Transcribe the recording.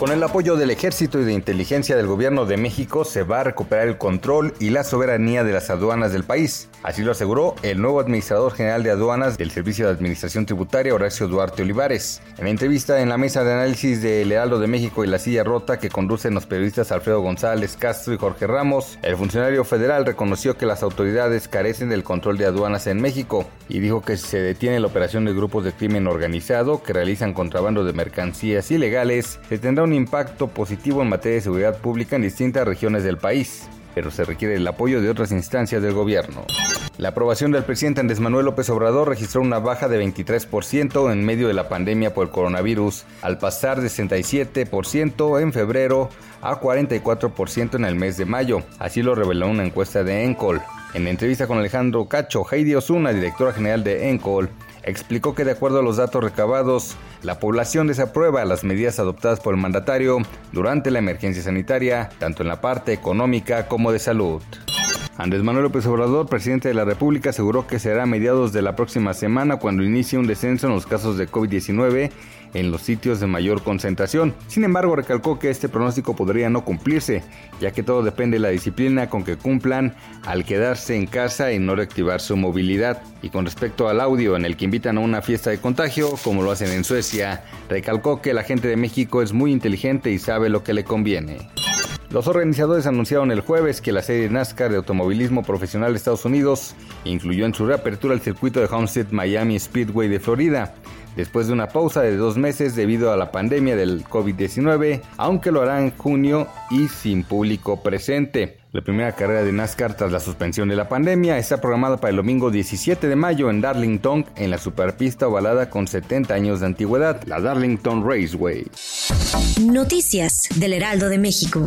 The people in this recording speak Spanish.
Con el apoyo del Ejército y de Inteligencia del Gobierno de México se va a recuperar el control y la soberanía de las aduanas del país. Así lo aseguró el nuevo administrador general de aduanas del Servicio de Administración Tributaria, Horacio Duarte Olivares. En la entrevista en la mesa de análisis del Heraldo de México y la silla rota que conducen los periodistas Alfredo González Castro y Jorge Ramos, el funcionario federal reconoció que las autoridades carecen del control de aduanas en México y dijo que si se detiene la operación de grupos de crimen organizado que realizan contrabando de mercancías ilegales, se tendrá un impacto positivo en materia de seguridad pública en distintas regiones del país, pero se requiere el apoyo de otras instancias del gobierno. La aprobación del presidente Andrés Manuel López Obrador registró una baja de 23% en medio de la pandemia por el coronavirus, al pasar de 67% en febrero a 44% en el mes de mayo. Así lo reveló una encuesta de Encol. En entrevista con Alejandro Cacho, Heidi Osuna, directora general de Encol, explicó que de acuerdo a los datos recabados, la población desaprueba las medidas adoptadas por el mandatario durante la emergencia sanitaria, tanto en la parte económica como de salud. Andrés Manuel López Obrador, presidente de la República, aseguró que será a mediados de la próxima semana cuando inicie un descenso en los casos de COVID-19 en los sitios de mayor concentración. Sin embargo, recalcó que este pronóstico podría no cumplirse, ya que todo depende de la disciplina con que cumplan al quedarse en casa y no reactivar su movilidad. Y con respecto al audio en el que invitan a una fiesta de contagio, como lo hacen en Suecia, recalcó que la gente de México es muy inteligente y sabe lo que le conviene. Los organizadores anunciaron el jueves que la serie NASCAR de automovilismo profesional de Estados Unidos incluyó en su reapertura el circuito de Homestead Miami Speedway de Florida, después de una pausa de dos meses debido a la pandemia del COVID-19, aunque lo hará en junio y sin público presente. La primera carrera de NASCAR tras la suspensión de la pandemia está programada para el domingo 17 de mayo en Darlington, en la superpista ovalada con 70 años de antigüedad, la Darlington Raceway. Noticias del Heraldo de México.